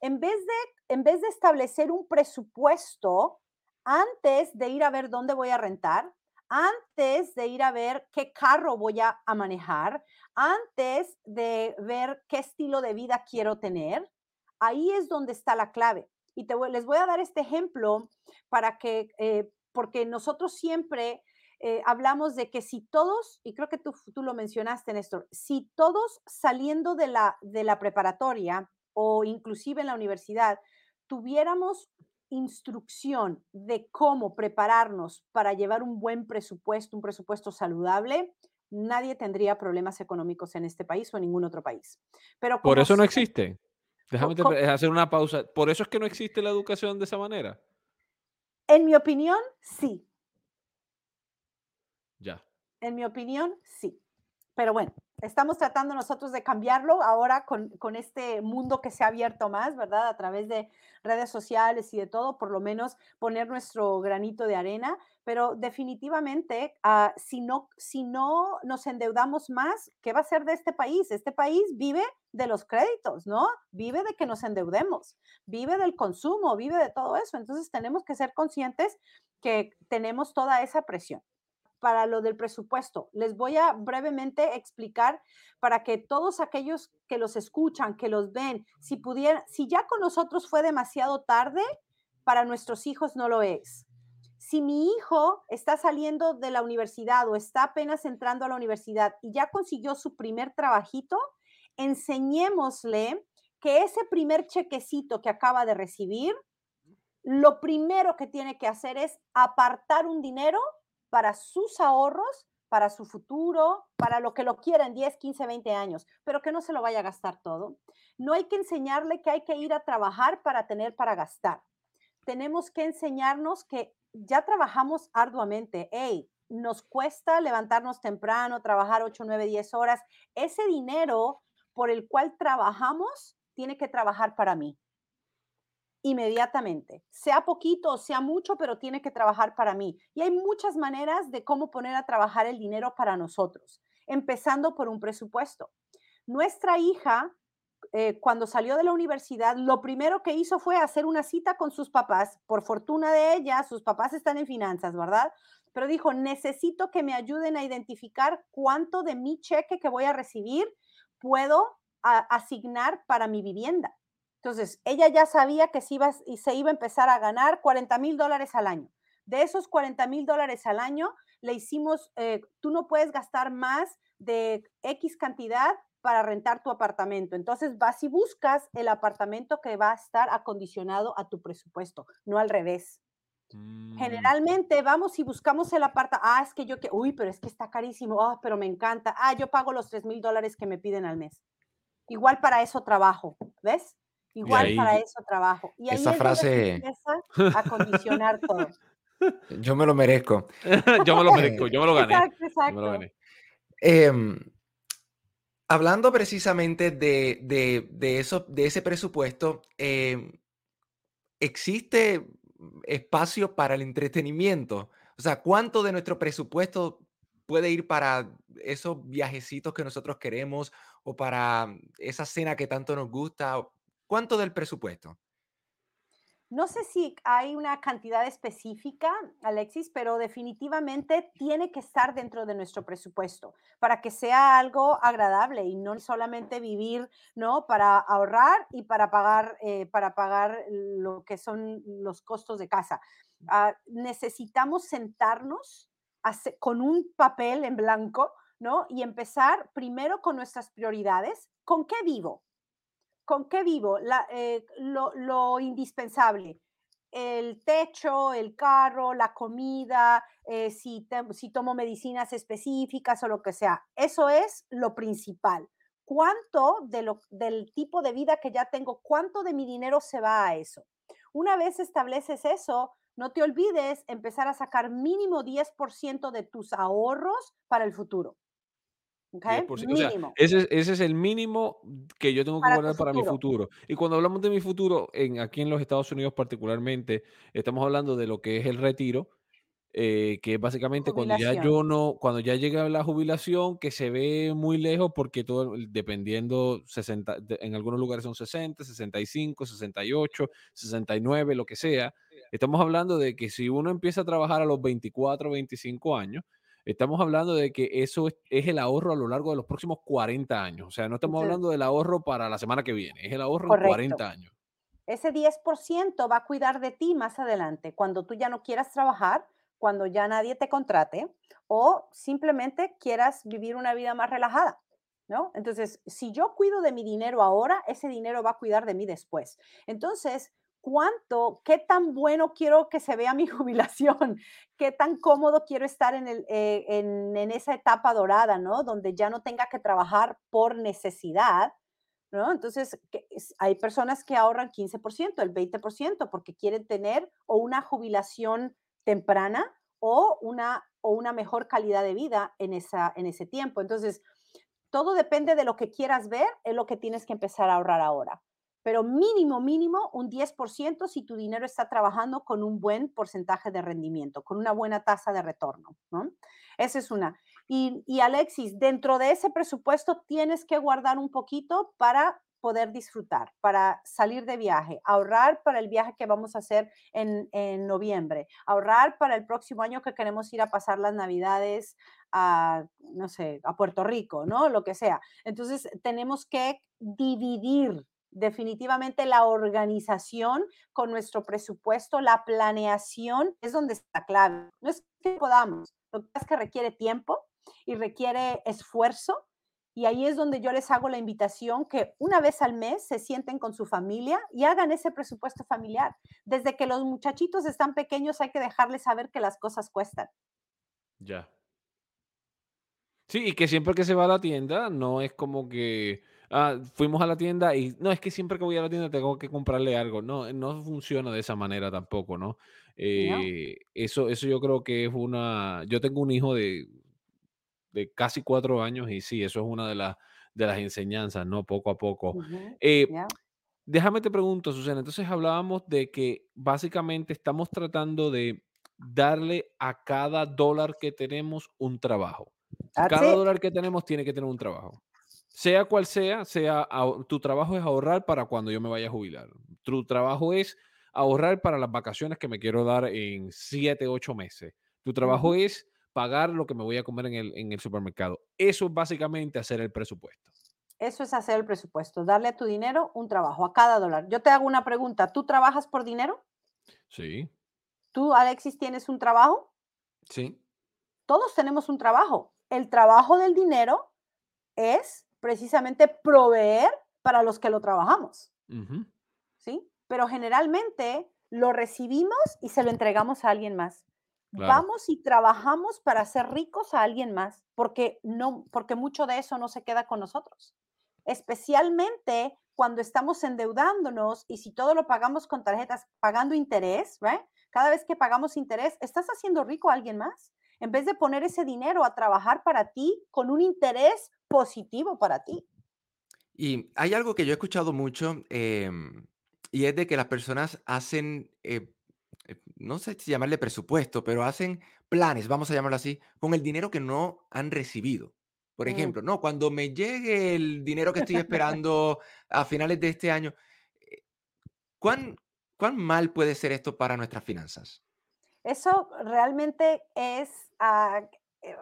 D: En vez de, en vez de establecer un presupuesto antes de ir a ver dónde voy a rentar, antes de ir a ver qué carro voy a, manejar, antes de ver qué estilo de vida quiero tener, ahí es donde está la clave. Y te les voy a dar este ejemplo para que, eh, porque nosotros siempre eh, hablamos de que si todos, y creo que tú, tú lo mencionaste, Néstor, si todos saliendo de la, de la preparatoria o inclusive en la universidad tuviéramos instrucción de cómo prepararnos para llevar un buen presupuesto, un presupuesto saludable, nadie tendría problemas económicos en este país o en ningún otro país. Pero
B: Por eso no existe. Déjame hacer una pausa. Por eso es que no existe la educación de esa manera.
D: en mi opinión, sí.
B: Ya.
D: En mi opinión, sí. Pero bueno, estamos tratando nosotros de cambiarlo ahora con, con este mundo que se ha abierto más, ¿verdad? A través de redes sociales y de todo, por lo menos poner nuestro granito de arena. Pero definitivamente, ah, si, no, si no nos endeudamos más, ¿qué va a ser de este país? Este país vive de los créditos, ¿no? Vive de que nos endeudemos, vive del consumo, vive de todo eso. Entonces tenemos que ser conscientes que tenemos toda esa presión para lo del presupuesto. Les voy a brevemente explicar para que todos aquellos que los escuchan, que los ven, si pudieran, si ya con nosotros fue demasiado tarde, para nuestros hijos no lo es. Si mi hijo está saliendo de la universidad o está apenas entrando a la universidad y ya consiguió su primer trabajito, enseñémosle que ese primer chequecito que acaba de recibir, lo primero que tiene que hacer es apartar un dinero para sus ahorros, para su futuro, para lo que lo quiera en 10, 15, 20 años, pero que no se lo vaya a gastar todo. No hay que enseñarle que hay que ir a trabajar para tener para gastar. Tenemos que enseñarnos que ya trabajamos arduamente. Hey, nos cuesta levantarnos temprano, trabajar 8, 9, 10 horas. Ese dinero por el cual trabajamos tiene que trabajar para mí inmediatamente, sea poquito o sea mucho, pero tiene que trabajar para mí. Y hay muchas maneras de cómo poner a trabajar el dinero para nosotros, empezando por un presupuesto. Nuestra hija, eh, cuando salió de la universidad, lo primero que hizo fue hacer una cita con sus papás. Por fortuna de ella, sus papás están en finanzas, ¿verdad? Pero dijo, necesito que me ayuden a identificar cuánto de mi cheque que voy a recibir puedo asignar para mi vivienda. Entonces, ella ya sabía que se iba, y se iba a empezar a ganar 40 mil dólares al año. De esos 40 mil dólares al año, le hicimos, eh, tú no puedes gastar más de X cantidad para rentar tu apartamento. Entonces, vas y buscas el apartamento que va a estar acondicionado a tu presupuesto, no al revés.
B: Mm,
D: Generalmente vamos y buscamos el apartamento. Ah, es que yo que, uy, pero es que está carísimo. Ah, pero me encanta. Ah, yo pago los 3 mil dólares que me piden al mes. Igual para eso trabajo, ¿ves? Igual
B: ahí-
D: para eso trabajo. Y ahí
C: Esa
D: es
C: frase-
D: empieza a condicionar todo. <laughs>
C: Yo me lo merezco. <laughs>
B: yo me lo merezco, yo me lo gané.
D: Exacto,
B: Yo me lo
D: exacto.
B: gané.
C: Em, hablando precisamente de, de- de eso, de ese presupuesto, em, ¿existe espacio para el entretenimiento? O sea, ¿cuánto de nuestro presupuesto puede ir para esos viajecitos que nosotros queremos o para esa cena que tanto nos gusta? ¿Cuánto del presupuesto?
D: No sé si hay una cantidad específica, Alexis, pero definitivamente tiene que estar dentro de nuestro presupuesto para que sea algo agradable y no solamente vivir, ¿no? Para ahorrar y para pagar, eh, para pagar lo que son los costos de casa. Ah, necesitamos sentarnos con un papel en blanco, ¿no? Y empezar primero con nuestras prioridades. ¿Con qué vivo? ¿Con qué vivo? Eh, lo, indispensable. El techo, el carro, la comida, eh, si, tomo medicinas específicas o lo que sea. Eso es lo principal. ¿Cuánto del tipo de vida que ya tengo, cuánto de mi dinero se va a eso? Una vez estableces eso, no te olvides empezar a sacar mínimo 10% de tus ahorros para el futuro
B: ese, es el mínimo que yo tengo que guardar para mi futuro. Y cuando hablamos de mi futuro, en, aquí en los Estados Unidos particularmente, estamos hablando de lo que es el retiro, eh, que es básicamente cuando ya yo no, cuando ya llega la jubilación, que se ve muy lejos porque todo, dependiendo, 60, en algunos lugares son 60, 65, 68, 69, lo que sea. Estamos hablando de que si uno empieza a trabajar a los 24, 25 años, Estamos hablando de que eso es, el ahorro a lo largo de los próximos 40 años. O sea, no estamos hablando del ahorro para la semana que viene, es el ahorro en 40 años.
D: Ese 10% va a cuidar de ti más adelante, cuando tú ya no quieras trabajar, cuando ya nadie te contrate o simplemente quieras vivir una vida más relajada. ¿No? Entonces, si yo cuido de mi dinero ahora, ese dinero va a cuidar de mí después. Entonces, cuánto, qué tan bueno quiero que se vea mi <laughs> jubilación, qué tan cómodo quiero estar eh, en, esa etapa dorada, ¿no? Donde ya no tenga que trabajar por necesidad, ¿no? Entonces, hay personas que ahorran 15%, el 20%, porque quieren tener o una jubilación temprana o una, o una mejor calidad de vida en, en ese tiempo. Entonces, todo depende de lo que quieras ver, es lo que tienes que empezar a ahorrar ahora pero mínimo, mínimo un 10% si tu dinero está trabajando con un buen porcentaje de rendimiento, con una buena tasa de retorno. ¿no? Esa es una. Y, y, Alexis, dentro de ese presupuesto tienes que guardar un poquito para poder disfrutar, para salir de viaje, ahorrar para el viaje que vamos a hacer en, en noviembre, ahorrar para el próximo año que queremos ir a pasar las navidades a, no sé, a Puerto Rico, ¿no? Lo que sea. Entonces, tenemos que dividir definitivamente la organización con nuestro presupuesto, la planeación es donde está clave. No es que podamos, lo que es que requiere tiempo y requiere esfuerzo. Y ahí es donde yo les hago la invitación que una vez al mes se sienten con su familia y hagan ese presupuesto familiar. Desde que los muchachitos están pequeños hay que dejarles saber que las cosas cuestan.
B: Ya. Sí, y que siempre que se va a la tienda no es como que ah, fuimos a la tienda y no, es que siempre que voy a la tienda tengo que comprarle algo. No, no funciona de esa manera tampoco, ¿no? Eh, eso, eso yo creo que es una. Yo tengo un hijo de, de casi cuatro años y sí, eso es una de, las de las enseñanzas, ¿no? Poco a poco. Eh, déjame te pregunto, Susana, entonces hablábamos de que básicamente estamos tratando de darle a cada dólar que tenemos un trabajo. Cada dólar que tenemos tiene que tener un trabajo sea cual sea, sea tu trabajo es ahorrar para cuando yo me vaya a jubilar. Tu trabajo es ahorrar para las vacaciones que me quiero dar en siete, ocho meses. Tu trabajo es pagar lo que me voy a comer en el, en el supermercado. Eso es básicamente hacer el presupuesto.
D: Eso es hacer el presupuesto, darle a tu dinero un trabajo, a cada dólar. Yo te hago una pregunta, ¿tú trabajas por dinero?
B: Sí.
D: ¿Tú, Alexis, tienes un trabajo?
C: Sí.
D: Todos tenemos un trabajo. El trabajo del dinero es precisamente proveer para los que lo trabajamos. ¿Sí? Pero generalmente lo recibimos y se lo entregamos a alguien más. Vamos y trabajamos para ser ricos a alguien más, porque no, porque mucho de eso no se queda con nosotros. Especialmente cuando estamos endeudándonos y si todo lo pagamos con tarjetas, pagando interés, ¿right? Cada vez que pagamos interés, estás haciendo rico a alguien más en vez de poner ese dinero a trabajar para ti con un interés positivo para ti.
C: Y hay algo que yo he escuchado mucho em, y es de que las personas hacen, eh, eh, no sé si llamarle presupuesto, pero hacen planes, vamos a llamarlo así, con el dinero que no han recibido. Por
D: Mm.
C: ejemplo, no, cuando me llegue el dinero que estoy esperando a finales de este año, eh, ¿cuán, cuán mal puede ser esto para nuestras finanzas?
D: Eso realmente es, eh,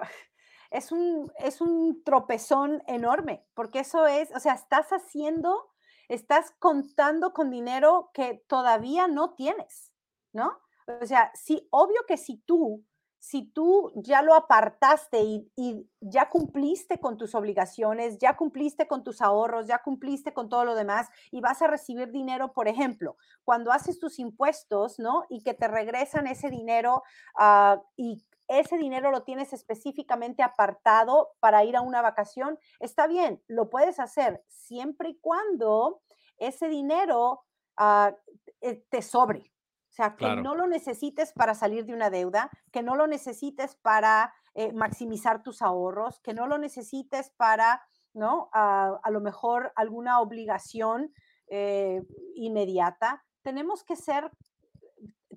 D: es un, es un tropezón enorme, porque eso es, o sea, estás haciendo, estás contando con dinero que todavía no tienes, ¿no? O sea, sí, obvio que si tú, si tú ya lo apartaste y, ya cumpliste con tus obligaciones, ya cumpliste con tus ahorros, ya cumpliste con todo lo demás y vas a recibir dinero, por ejemplo, cuando haces tus impuestos, ¿no? Y que te regresan ese dinero ah, y ese dinero lo tienes específicamente apartado para ir a una vacación, está bien, lo puedes hacer siempre y cuando ese dinero ah, eh, te sobre. O sea, que
B: Claro.
D: no lo necesites para salir de una deuda, que no lo necesites para eh, maximizar tus ahorros, que no lo necesites para, ¿no? Ah, a lo mejor alguna obligación eh, inmediata. Tenemos que ser,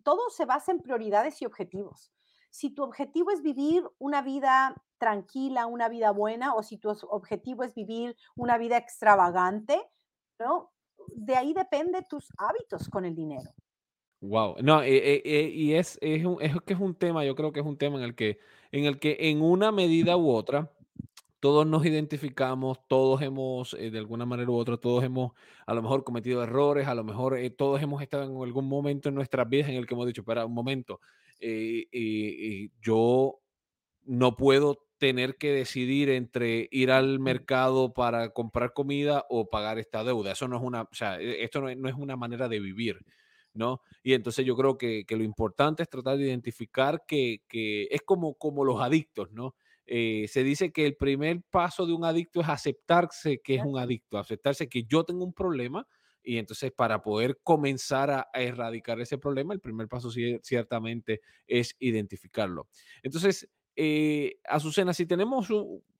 D: todo se basa en prioridades y objetivos. Si tu objetivo es vivir una vida tranquila, una vida buena, o si tu objetivo es vivir una vida extravagante, ¿no? De ahí depende tus hábitos con el dinero.
B: Wow. No, eh, eh, eh, y es, es, es que es un tema, yo creo que es un tema en el que, en el que en una medida u otra, todos nos identificamos, todos hemos, de alguna manera u otra, todos hemos a lo mejor cometido errores, a lo mejor todos hemos estado en algún momento en nuestras vidas en el que hemos dicho, espera un momento, eh, eh, eh, yo no puedo tener que decidir entre ir al mercado para comprar comida o pagar esta deuda. Eso no es una, o sea, e- esto no es, no es una manera de vivir, ¿no? Y entonces yo creo que, que lo importante es tratar de identificar que, que es como, como los adictos, ¿no? Eh, se dice que el primer paso de un adicto es aceptarse que es un adicto, aceptarse que yo tengo un problema y entonces para poder comenzar a, erradicar ese problema, el primer paso cier- ciertamente es identificarlo. Entonces, eh, Azucena, si tenemos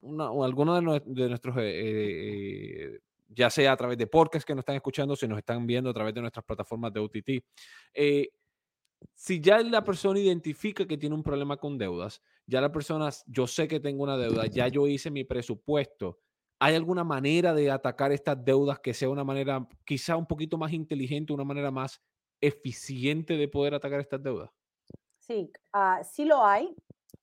B: una- o alguno de, de nuestros, eh, ya sea a través de podcasts que nos están escuchando, si nos están viendo a través de nuestras plataformas de OTT, eh, si ya la persona identifica que tiene un problema con deudas, ya la persona, yo sé que tengo una deuda, ya yo hice mi presupuesto, ¿hay alguna manera de atacar estas deudas que sea una manera quizá un poquito más inteligente, una manera más eficiente de poder atacar estas deudas?
D: Sí, ah, sí lo hay.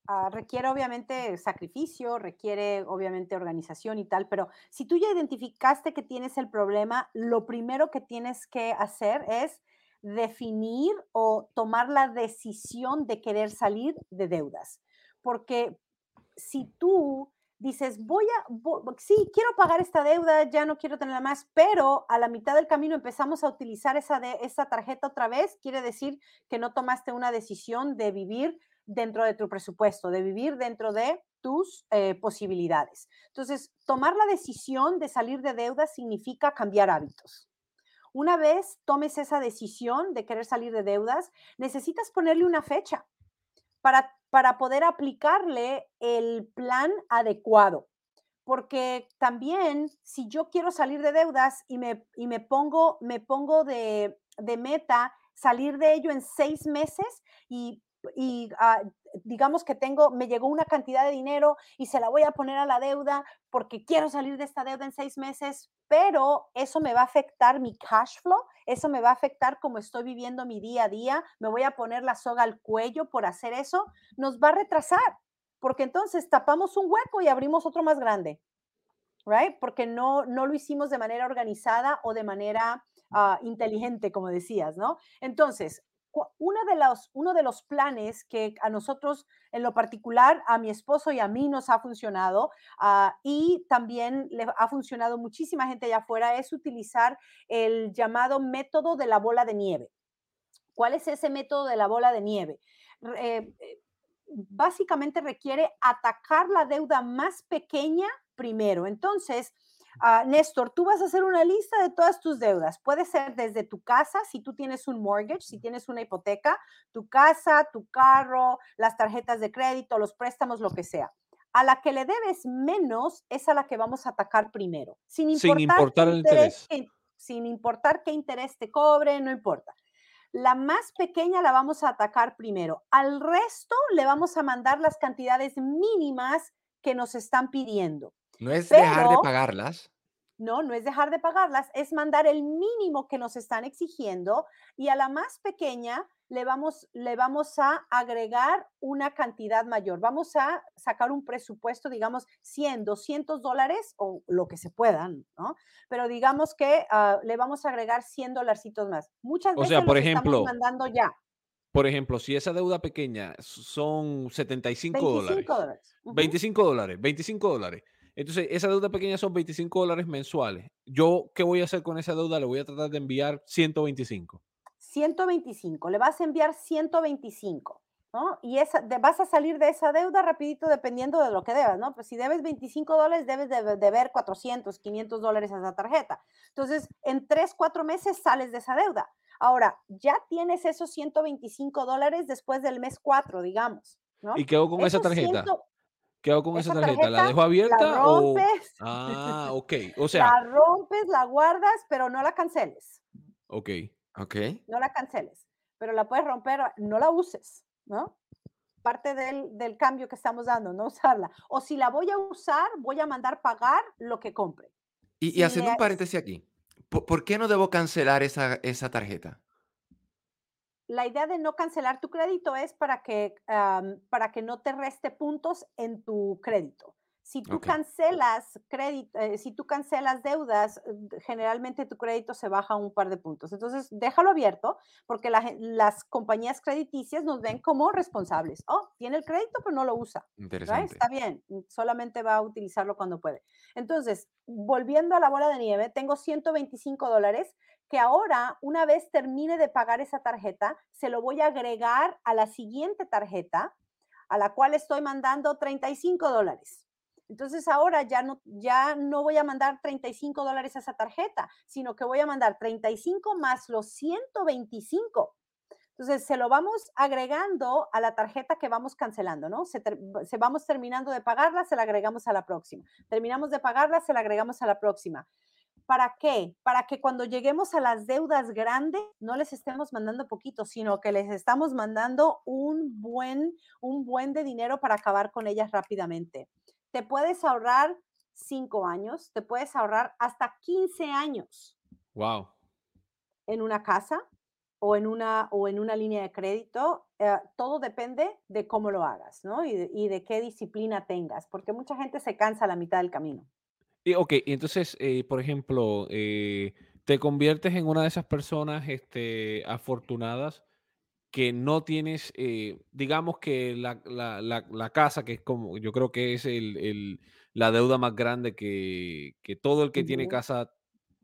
D: Ah, requiere obviamente sacrificio, requiere obviamente organización y tal, pero si tú ya identificaste que tienes el problema, lo primero que tienes que hacer es definir o tomar la decisión de querer salir de deudas. Porque si tú dices, voy a, sí, quiero pagar esta deuda, ya no quiero tenerla más, pero a la mitad del camino empezamos a utilizar esa, de, esa tarjeta otra vez, quiere decir que no tomaste una decisión de vivir dentro de tu presupuesto, de vivir dentro de tus eh, posibilidades. Entonces, tomar la decisión de salir de deuda significa cambiar hábitos. Una vez tomes esa decisión de querer salir de deudas, necesitas ponerle una fecha para, para poder aplicarle el plan adecuado. Porque también si yo quiero salir de deudas y me, y me pongo, me pongo de, de meta salir de ello en seis meses y, y ah, digamos que tengo, me llegó una cantidad de dinero y se la voy a poner a la deuda porque quiero salir de esta deuda en seis meses, pero eso me va a afectar mi cash flow, eso me va a afectar cómo estoy viviendo mi día a día, me voy a poner la soga al cuello por hacer eso, nos va a retrasar, porque entonces tapamos un hueco y abrimos otro más grande, right? Porque no, no lo hicimos de manera organizada o de manera uh, inteligente, como decías, ¿no? Entonces, una de los, uno de los planes que a nosotros, en lo particular, a mi esposo y a mí nos ha funcionado uh, y también le ha funcionado muchísima gente allá afuera es utilizar el llamado método de la bola de nieve. ¿Cuál es ese método de la bola de nieve? Eh, básicamente requiere atacar la deuda más pequeña primero. Entonces, uh, Néstor, tú vas a hacer una lista de todas tus deudas. Puede ser desde tu casa, si tú tienes un mortgage, si tienes una hipoteca, tu casa, tu carro, las tarjetas de crédito, los préstamos, lo que sea. A la que le debes menos es a la que vamos a atacar primero, sin importar,
B: sin importar el interés.
D: interés. Sin importar qué interés te cobre, no importa. La más pequeña la vamos a atacar primero. Al resto le vamos a mandar las cantidades mínimas que nos están pidiendo.
C: No es dejar de pagarlas.
D: No, no es dejar de pagarlas, es mandar el mínimo que nos están exigiendo y a la más pequeña le vamos, le vamos a agregar una cantidad mayor. Vamos a sacar un presupuesto, digamos, 100, 200 dólares o lo que se puedan, ¿no? Pero digamos que ah, le vamos a agregar 100 dolarcitos más. Muchas
B: O
D: veces
B: sea, por
D: los estamos
B: ejemplo,
D: mandando ya,
B: Por ejemplo, si esa deuda pequeña son 75 dólares.
D: 25 dólares. Ujú.
B: 25 dólares, 25 dólares. Entonces, esa deuda pequeña son 25 dólares mensuales. Yo, ¿qué voy a hacer con esa deuda? Le voy a tratar de enviar 125.
D: 125, le vas a enviar 125, ¿no? Y esa, de- vas a salir de esa deuda rapidito dependiendo de lo que debas, ¿no? Pues si debes 25 dólares, debes de deber 400, 500 dólares a esa tarjeta. Entonces, en 3, 4 meses sales de esa deuda. Ahora, ya tienes esos 125 dólares después del mes 4, digamos, ¿no?
B: ¿Y qué hago con esa
D: Esos
B: tarjeta?
D: 100
B: ¿Qué hago con esa
D: esa
B: tarjeta? ¿La dejo abierta
D: La
B: o...?
D: rompes,
B: Ah, ok. <laughs> O sea,
D: la rompes, la guardas, pero no la canceles.
B: ok.
C: Ok.
D: no la canceles, pero la puedes romper, no la uses, ¿no? Parte del, del cambio que estamos dando, no usarla. O si la voy a usar, voy a mandar pagar lo que compre.
C: Y, y haciendo un paréntesis aquí, ¿por, por qué no debo cancelar esa, esa tarjeta?
D: La idea de no cancelar tu crédito es para que, para que no te reste puntos en tu crédito. Si tú cancelas crédito, eh, si tú cancelas deudas, generalmente tu crédito se baja un par de puntos. Entonces, déjalo abierto porque la las compañías crediticias nos ven como responsables. Oh, tiene el crédito, pero no lo usa.
C: Interesante.
D: Está bien, solamente va a utilizarlo cuando puede. Entonces, volviendo a la bola de nieve, tengo 125 dólares que ahora, una vez termine de pagar esa tarjeta, se lo voy a agregar a la siguiente tarjeta, a la cual estoy mandando 35 dólares. Entonces ahora ya no, ya no voy a mandar 35 dólares a esa tarjeta, sino que voy a mandar 35 más los 125. Entonces, se lo vamos agregando a la tarjeta que vamos cancelando, ¿no? Se, se vamos terminando de pagarla, se la agregamos a la próxima. Terminamos de pagarla, se la agregamos a la próxima. ¿Para qué? Para que cuando lleguemos a las deudas grandes, no les estemos mandando poquito, sino que les estamos mandando un buen, un buen de dinero para acabar con ellas rápidamente. Te puedes ahorrar cinco años, te puedes ahorrar hasta 15 años
B: Wow.
D: en una casa o en una, o en una línea de crédito, eh, todo depende de cómo lo hagas, ¿no? Y de, y de qué disciplina tengas, porque mucha gente se cansa a la mitad del camino.
B: Y, ok, y entonces, eh, por ejemplo, eh, te conviertes en una de esas personas este, afortunadas que no tienes, eh, digamos que la, la- la- la casa, que es como, yo creo que es el, el- la deuda más grande que, que todo el que tiene casa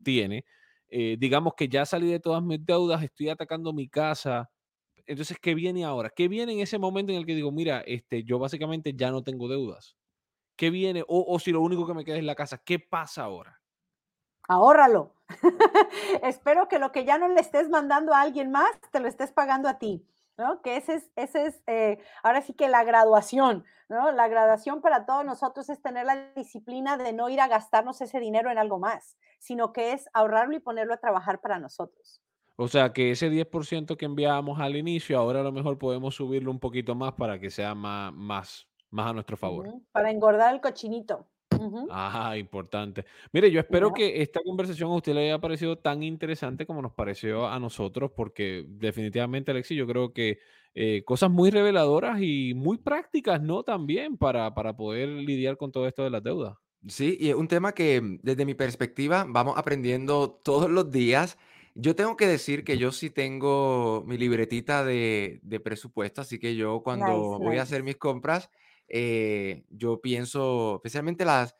B: tiene. eh, digamos que ya salí de todas mis deudas, estoy atacando mi casa. Entonces, ¿qué viene ahora? ¿Qué viene en ese momento en el que digo, mira, este, yo básicamente ya no tengo deudas? ¿Qué viene? O, o si lo único que me queda es la casa, ¿qué pasa ahora?
D: Ahórralo. <laughs> Espero que lo que ya no le estés mandando a alguien más, te lo estés pagando a ti, ¿no? Que ese es, ese es eh, ahora sí que la graduación, ¿no? La graduación para todos nosotros es tener la disciplina de no ir a gastarnos ese dinero en algo más, sino que es ahorrarlo y ponerlo a trabajar para nosotros.
B: O sea, que ese 10% que enviábamos al inicio, ahora a lo mejor podemos subirlo un poquito más para que sea más, más, más a nuestro favor.
D: Para engordar el cochinito. Ujú.
B: Ajá, importante. Mire, yo espero que esta conversación a usted le haya parecido tan interesante como nos pareció a nosotros, porque definitivamente, Alexis, yo creo que eh, cosas muy reveladoras y muy prácticas, ¿no? También para, para poder lidiar con todo esto de las deudas.
C: Sí, y es un tema que mm, desde mi perspectiva vamos aprendiendo todos los días. Yo tengo que decir que yo sí tengo mi libretita de, de presupuesto, así que yo cuando
D: Nice,
C: voy a hacer
D: nice.
C: mis compras, eh, yo pienso, especialmente las,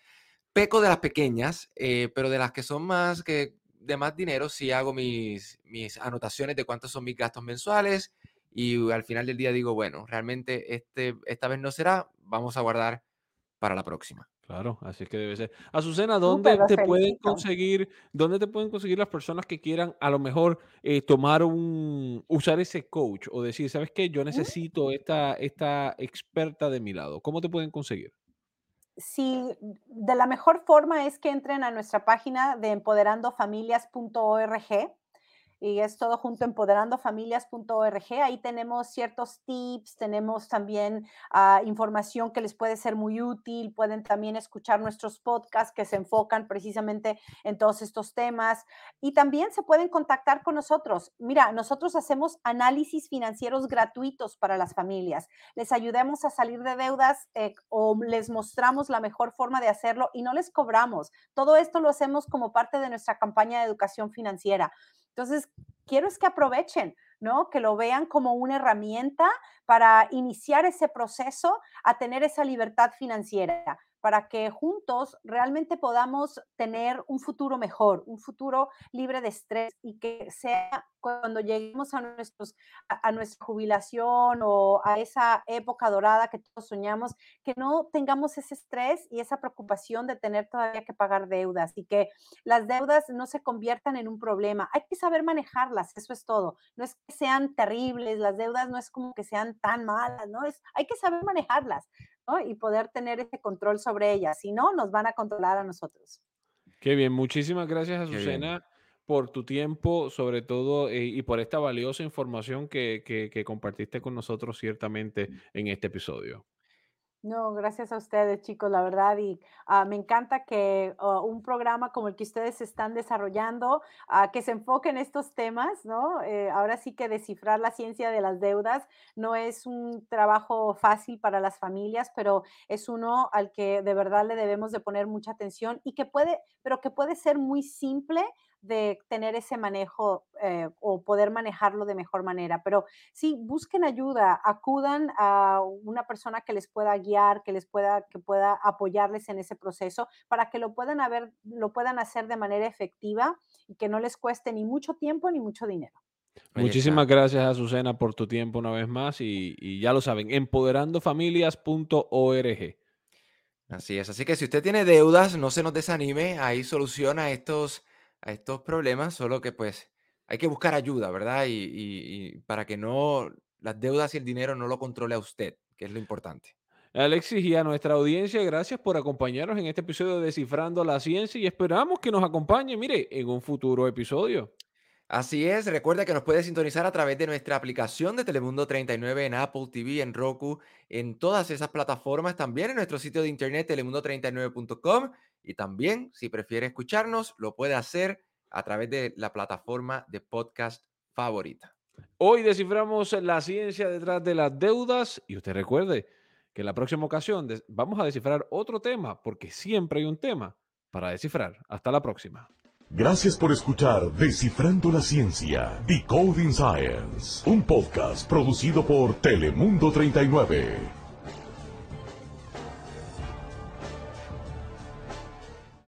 C: peco de las pequeñas, eh, pero de las que son más que de más dinero, sí hago mis, mis anotaciones de cuántos son mis gastos mensuales y al final del día digo, bueno, realmente este, esta vez no será, vamos a guardar para la próxima.
B: Claro, así es que debe ser. Azucena, ¿dónde
D: Súper,
B: te pueden conseguir, dónde te pueden conseguir las personas que quieran a lo mejor eh, tomar un, usar ese coach o decir, ¿sabes qué? Yo necesito esta, esta experta de mi lado. ¿Cómo te pueden conseguir?
D: si de la mejor forma es que entren a nuestra página de empoderandofamilias.org. y es todo junto empoderandofamilias.org. Ahí tenemos ciertos tips, tenemos también uh, información que les puede ser muy útil, pueden también escuchar nuestros podcasts que se enfocan precisamente en todos estos temas y también se pueden contactar con nosotros. Mira, nosotros hacemos análisis financieros gratuitos para las familias, les ayudamos a salir de deudas eh, o les mostramos la mejor forma de hacerlo y no les cobramos. Todo esto lo hacemos como parte de nuestra campaña de educación financiera. Entonces, quiero es que aprovechen, ¿no? Que lo vean como una herramienta para iniciar ese proceso a tener esa libertad financiera para que juntos realmente podamos tener un futuro mejor, un futuro libre de estrés y que sea cuando lleguemos a, nuestros, a, nuestra jubilación o a esa época dorada que todos soñamos, que no tengamos ese estrés y esa preocupación de tener todavía que pagar deudas y que las deudas no se conviertan en un problema. Hay que saber manejarlas, eso es todo. No es que sean terribles, las deudas no es como que sean tan malas, ¿no? Es, hay que saber manejarlas. Y poder tener ese control sobre ellas. Si no, nos van a controlar a nosotros.
B: Qué bien, muchísimas gracias, Azucena, por tu tiempo, sobre todo, eh, y por esta valiosa información que, que compartiste con nosotros ciertamente en este episodio.
D: No, gracias a ustedes, chicos, la verdad. Y uh, me encanta que uh, un programa como el que ustedes están desarrollando, uh, que se enfoque en estos temas, ¿no? Eh, ahora sí que descifrar la ciencia de las deudas no es un trabajo fácil para las familias, pero es uno al que de verdad le debemos de poner mucha atención y que puede, pero que puede ser muy simple de tener ese manejo eh, o poder manejarlo de mejor manera. Pero sí, busquen ayuda, acudan a una persona que les pueda guiar, que les pueda, que pueda apoyarles en ese proceso para que lo puedan, haber, lo puedan hacer de manera efectiva y que no les cueste ni mucho tiempo ni mucho dinero.
B: Muchísimas gracias, Azucena, por tu tiempo una vez más y, y ya lo saben, empoderandofamilias.org.
C: Así es, así que si usted tiene deudas, no se nos desanime, ahí soluciona estos a estos problemas, solo que pues hay que buscar ayuda, ¿verdad? Y, para que no las deudas y el dinero no lo controle a usted, que es lo importante.
B: Alexis y a nuestra audiencia, gracias por acompañarnos en este episodio de Descifrando la Ciencia y esperamos que nos acompañe, mire, en un futuro episodio.
C: Así es, recuerda que nos puede sintonizar a través de nuestra aplicación de Telemundo 39 en Apple TV, en Roku, en todas esas plataformas, también en nuestro sitio de internet telemundo39.com y también, si prefiere escucharnos, lo puede hacer a través de la plataforma de podcast favorita.
B: Hoy desciframos la ciencia detrás de las deudas y usted recuerde que en la próxima ocasión vamos a descifrar otro tema porque siempre hay un tema para descifrar. Hasta la próxima.
A: Gracias por escuchar Descifrando la Ciencia, Decoding Science, un podcast producido por Telemundo 39.